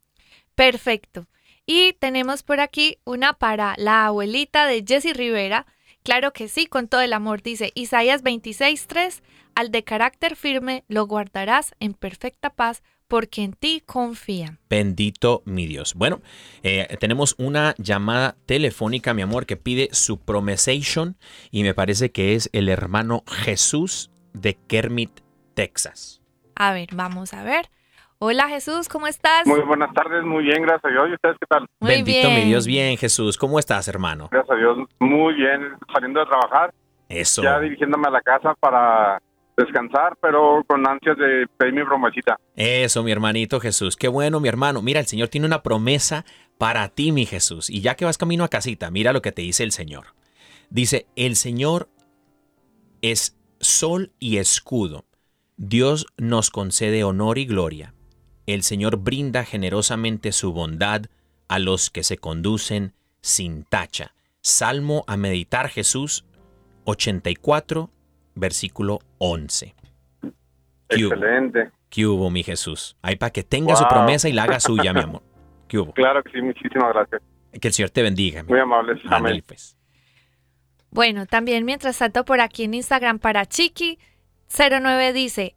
Perfecto. Y tenemos por aquí una para la abuelita de Jessie Rivera. Claro que sí, con todo el amor, dice Isaías 26:3, al de carácter firme lo guardarás en perfecta paz, porque en ti confía. Bendito mi Dios. Bueno, eh, tenemos una llamada telefónica, mi amor, que pide su promesation y me parece que es el hermano Jesús de Kermit, Texas. A ver, vamos a ver. Hola Jesús, ¿cómo estás? Muy buenas tardes, muy bien, gracias a Dios. ¿Y ustedes qué tal? Muy Bendito mi. Dios, bien Jesús. ¿Cómo estás, hermano? Gracias a Dios, muy bien, saliendo de trabajar, Eso. ya dirigiéndome a la casa para descansar, pero con ansias de pedir mi promesita. Eso, mi hermanito Jesús. Qué bueno, mi hermano. Mira, el Señor tiene una promesa para ti, mi Jesús. Y ya que vas camino a casita, mira lo que te dice el Señor. Dice, el Señor es sol y escudo. Dios nos concede honor y gloria. El Señor brinda generosamente su bondad a los que se conducen sin tacha. Salmo a meditar Jesús 84, versículo 11. ¿Qué hubo? Excelente. ¿Qué hubo, mi Jesús? Ahí para que tenga su promesa y la haga suya, mi amor. [LAUGHS] ¿Qué hubo? Claro que sí, muchísimas gracias. Que el Señor te bendiga. Muy amables. Ándale, Amén. pues. Bueno, también mientras tanto por aquí en Instagram para Chiqui09 dice,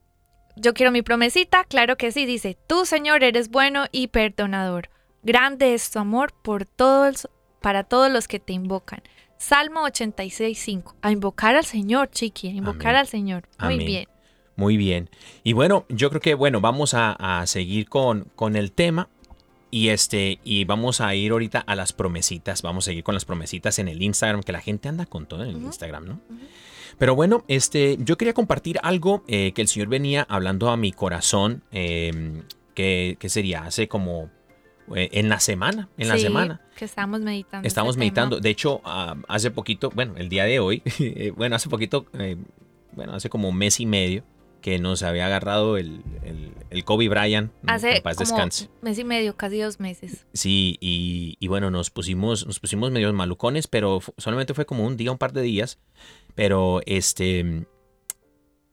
yo quiero mi promesita, claro que sí, dice, tú Señor eres bueno y perdonador. Grande es tu amor por todos, para todos los que te invocan. Salmo 86.5. A invocar al Señor, Chiqui, a invocar Amén. al Señor. Muy Amén. bien. Muy bien. Y bueno, yo creo que bueno, vamos a, a seguir con, con el tema. Y este, y vamos a ir ahorita a las promesitas. Vamos a seguir con las promesitas en el Instagram, que la gente anda con todo en el. Instagram, ¿no? Pero bueno, este, yo quería compartir algo eh, que el Señor venía hablando a mi corazón, eh, que, que sería hace como eh, en la semana, en la semana. Que estamos meditando. Estamos este tema. meditando. De hecho, ah, hace poquito, bueno, el día de hoy, [LAUGHS] eh, bueno, hace poquito, bueno, hace como un mes y medio que nos había agarrado el, el, el Kobe Bryant. Hace paz como descanse. mes y medio, casi dos meses. Sí, y, y bueno, nos pusimos, nos pusimos medio malucones, pero solamente fue como un día, un par de días. Pero este,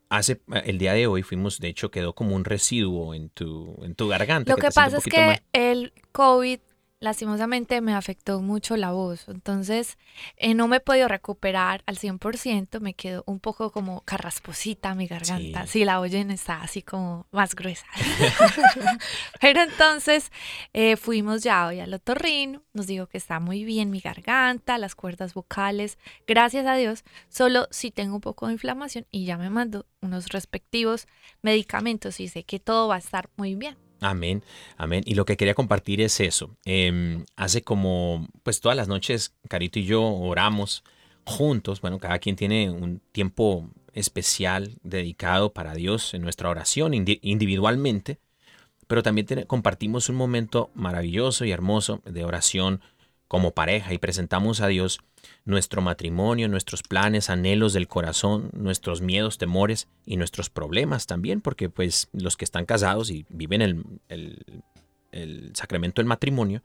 hace, el día de hoy fuimos, de hecho, quedó como un residuo en tu, en tu garganta. Lo que pasa es que el COVID lastimosamente me afectó mucho la voz, entonces eh, no me he podido recuperar al 100%, me quedó un poco como carrasposita mi garganta, Sí. si la oyen está así como más gruesa. [LAUGHS] Pero entonces eh, fuimos ya hoy al otorrino, nos dijo que está muy bien mi garganta, las cuerdas vocales, gracias a Dios, solo si tengo un poco de inflamación y ya me mandó unos respectivos medicamentos y sé que todo va a estar muy bien. Amén, amén. Y lo que quería compartir es eso. Em, hace como, pues todas las noches, Carito y yo oramos juntos. Bueno, cada quien tiene un tiempo especial dedicado para Dios en nuestra oración indi- individualmente, pero también compartimos un momento maravilloso y hermoso de oración como pareja y presentamos a Dios nuestro matrimonio, nuestros planes, anhelos del corazón, nuestros miedos, temores y nuestros problemas también, porque pues los que están casados y viven el, el- el sacramento del matrimonio,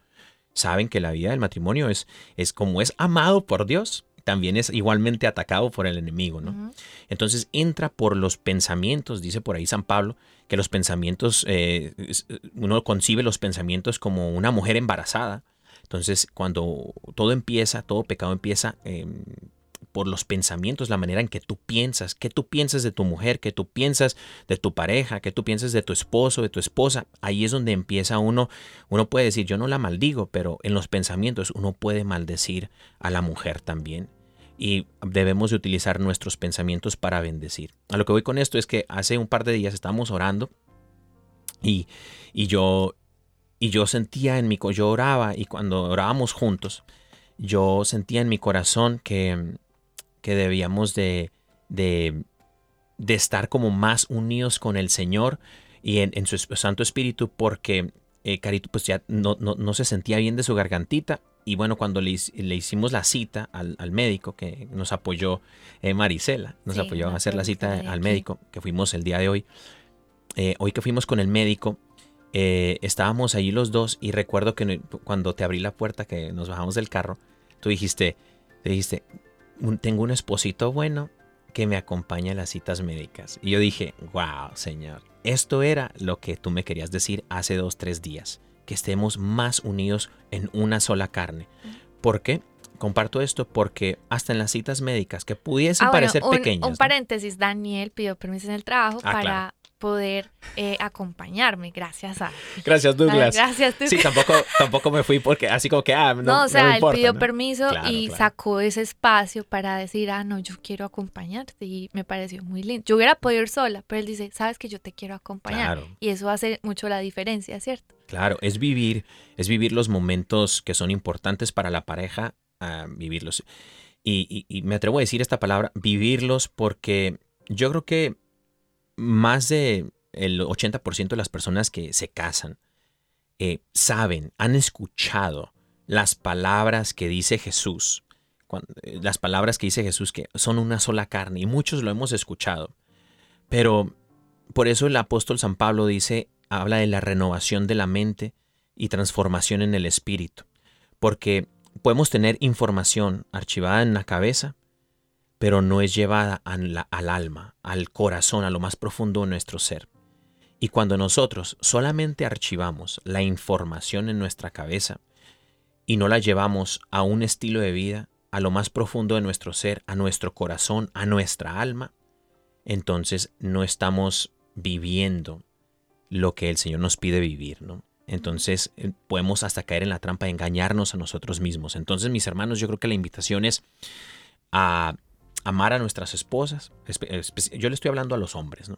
saben que la vida del matrimonio es, es como es amado por Dios, también es igualmente atacado por el enemigo, ¿no? Entonces entra por los pensamientos, dice por ahí San Pablo, que los pensamientos, eh, es- uno concibe los pensamientos como una mujer embarazada. Entonces cuando todo empieza, todo pecado empieza eh, por los pensamientos, la manera en que tú piensas, qué tú piensas de tu mujer, qué tú piensas de tu pareja, qué tú piensas de tu esposo, de tu esposa. Ahí es donde empieza uno, uno puede decir, yo no la maldigo, pero en los pensamientos uno puede maldecir a la mujer también y debemos de utilizar nuestros pensamientos para bendecir. A lo que voy con esto es que hace un par de días estábamos orando y, y yo y yo sentía en mi yo oraba y cuando orábamos juntos yo sentía en mi corazón que, que debíamos de, de, de estar como más unidos con el Señor y en, en su Santo Espíritu porque eh, Carito pues ya no, no, no se sentía bien de su gargantita y bueno, cuando le, le hicimos la cita al, al médico que nos apoyó eh, Marisela, nos Sí, apoyó a hacer la cita al médico que fuimos el día de hoy. Eh, hoy que fuimos con el médico, eh, estábamos allí los dos y recuerdo que no- cuando te abrí la puerta, que nos bajamos del carro, tú dijiste, te dijiste, "Un- tengo un esposito bueno que me acompañe a las citas médicas. Y yo dije, wow, Señor, esto era lo que tú me querías decir hace dos, tres días, que estemos más unidos en una sola carne. ¿Por qué? Comparto esto porque hasta en las citas médicas, que pudiesen Ah, bueno, parecer un, pequeñas, un ¿no? paréntesis, Daniel pidió permiso en el trabajo Ah, para claro. Poder eh, acompañarme, gracias a... Gracias, Douglas. Gracias, tú. Sí, tampoco, tampoco me fui porque así como que, ah, no, No, o no sea, él pidió ¿no? permiso Claro, y claro. sacó ese espacio para decir, ah, no, yo quiero acompañarte y me pareció muy lindo. Yo hubiera podido ir sola, pero él dice, sabes que yo te quiero acompañar. Claro. Y eso hace mucho la diferencia, ¿cierto? Claro, es vivir, es vivir los momentos que son importantes para la pareja, ah, vivirlos. Y, y- y me atrevo a decir esta palabra, vivirlos, porque yo creo que más de el 80% de las personas que se casan eh, saben, han escuchado las palabras que dice Jesús, eh, las palabras que dice Jesús que son una sola carne, y muchos lo hemos escuchado. Pero por eso el apóstol San Pablo dice, habla de la renovación de la mente y transformación en el espíritu. Porque podemos tener información archivada en la cabeza, pero no es llevada al alma, al corazón, a lo más profundo de nuestro ser. Y cuando nosotros solamente archivamos la información en nuestra cabeza y no la llevamos a un estilo de vida, a lo más profundo de nuestro ser, a nuestro corazón, a nuestra alma, entonces no estamos viviendo lo que el Señor nos pide vivir, ¿no? Entonces eh, podemos hasta caer en la trampa de engañarnos a nosotros mismos. Entonces, mis hermanos, yo creo que la invitación es a amar a nuestras esposas. Yo le estoy hablando a los hombres, ¿no?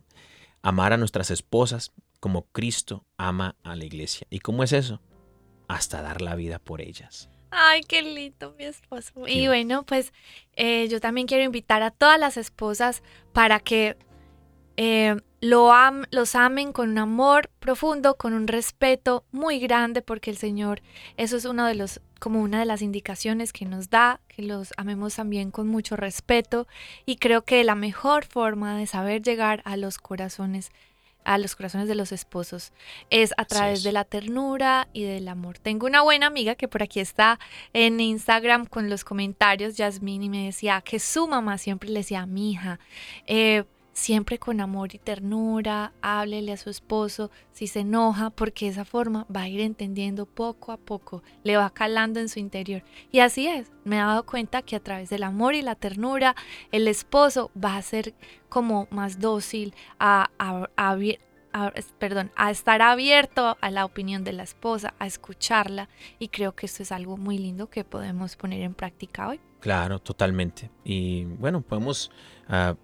Amar a nuestras esposas como Cristo ama a la iglesia. ¿Y cómo es eso? Hasta dar la vida por ellas. Ay, qué lindo mi esposo. Y bueno, pues eh, yo también quiero invitar a todas las esposas para que eh, lo am- los amen con un amor profundo, con un respeto muy grande, porque el Señor, eso es uno de los, como una de las indicaciones que nos da, que los amemos también con mucho respeto. Y creo que la mejor forma de saber llegar a los corazones a los corazones de los esposos es a través es. de la ternura y del amor. Tengo una buena amiga que por aquí está en Instagram con los comentarios, Yasmín, y me decía que su mamá siempre le decía mi hija, eh, siempre con amor y ternura, háblele a su esposo si se enoja, porque esa forma va a ir entendiendo poco a poco, le va calando en su interior. Y así es, me he dado cuenta que a través del amor y la ternura, el esposo va a ser como más dócil a, a- a a- perdón, a estar abierto a la opinión de la esposa, a escucharla y creo que esto es algo muy lindo que podemos poner en práctica hoy. Claro, totalmente. Y bueno, podemos... ah,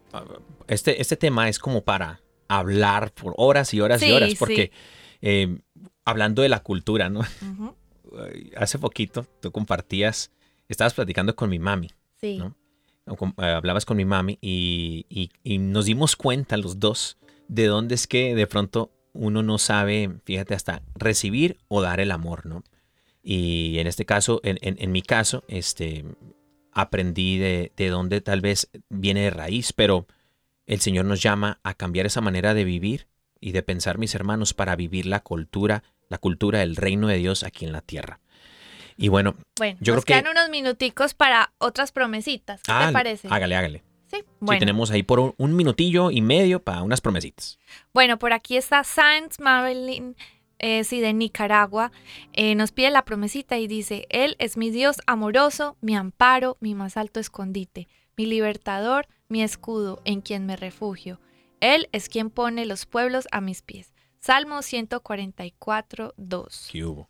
este, este tema es como para hablar por horas y horas y horas, sí. porque eh, hablando de la cultura, ¿no? [LAUGHS] Hace poquito tú compartías, estabas platicando con mi mami, Sí. eh, hablabas con mi mami y, y- y nos dimos cuenta los dos de dónde es que de pronto uno no sabe, fíjate, hasta recibir o dar el amor, ¿no? Y en este caso, en, en- en mi caso, este, aprendí de, de dónde tal vez viene de raíz, pero el Señor nos llama a cambiar esa manera de vivir y de pensar, mis hermanos, para vivir la cultura, la cultura del reino de Dios aquí en la tierra. Y bueno, Bueno, Yo nos creo que- quedan unos minuticos para otras promesitas. ¿Qué ah, te parece? hágale, hágale. Sí, Sí, bueno. tenemos ahí por un, un minutillo y medio para unas promesitas. Bueno, por aquí está Sainz Marilyn, eh, sí, de Nicaragua. Eh, nos pide la promesita y dice, Él es mi Dios amoroso, mi amparo, mi más alto escondite, mi libertador, mi escudo, en quien me refugio. Él es quien pone los pueblos a mis pies. Salmo 144, 2. ¿Qué hubo?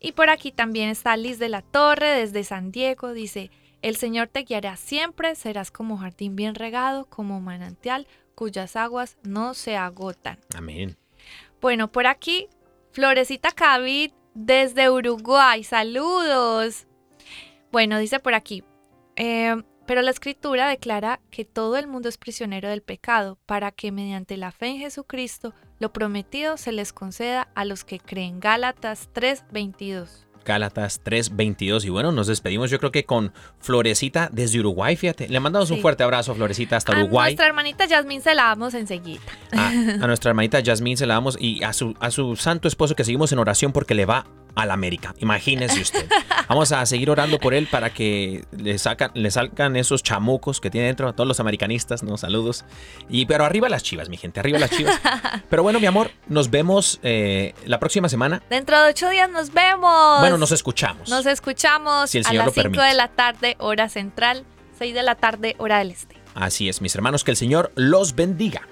Y por aquí también está Liz de la Torre desde San Diego. Dice, el Señor te guiará siempre, serás como jardín bien regado, como manantial cuyas aguas no se agotan. Amén. Bueno, por aquí, Florecita Cavid desde Uruguay. Saludos. Bueno, dice por aquí, eh, pero la escritura declara que todo el mundo es prisionero del pecado, para que mediante la fe en Jesucristo lo prometido se les conceda a los que creen. Gálatas 3:22. Gálatas 3:22. Y bueno, nos despedimos yo creo que con Florecita desde Uruguay, fíjate. Le mandamos un fuerte abrazo a Florecita hasta A Uruguay. nuestra hermanita Yasmín se la damos enseguida. A, a nuestra hermanita Yasmín se la damos y a su, a su santo esposo que seguimos en oración porque le va a la América. Imagínese usted. Vamos a seguir orando por él para que le, sacan, le salgan esos chamucos que tiene dentro a todos los americanistas, ¿no? Saludos. Y, pero arriba las chivas, mi gente, arriba las chivas. Pero bueno, mi amor, nos vemos eh, la próxima semana. Dentro de ocho días nos vemos. Bueno, nos escuchamos. Nos escuchamos Si el a Señor las lo 5 permite. de la tarde, hora central, 6 de la tarde, hora del este. Así es, mis hermanos, que el Señor los bendiga.